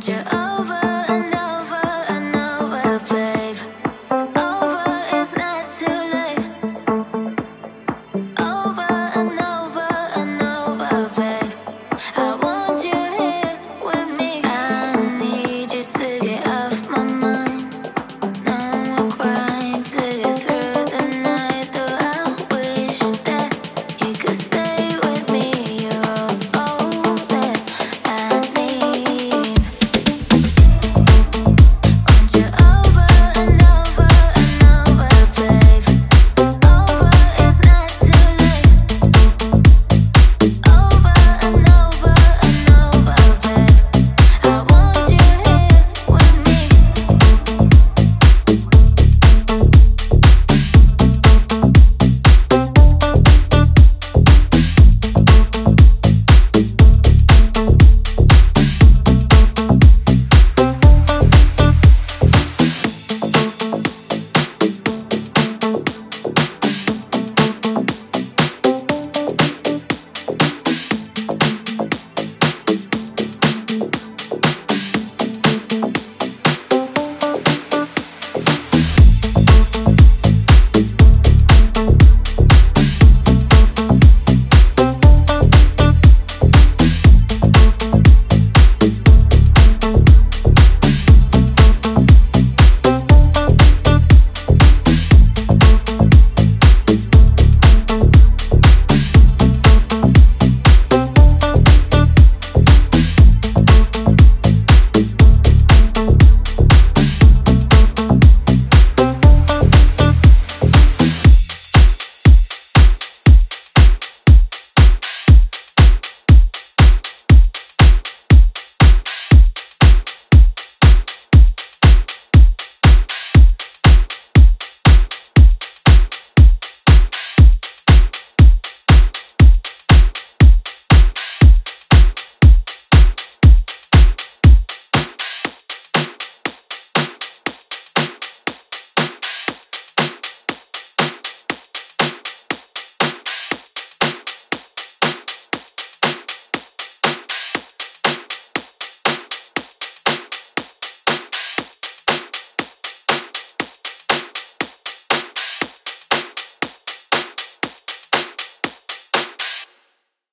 find your own.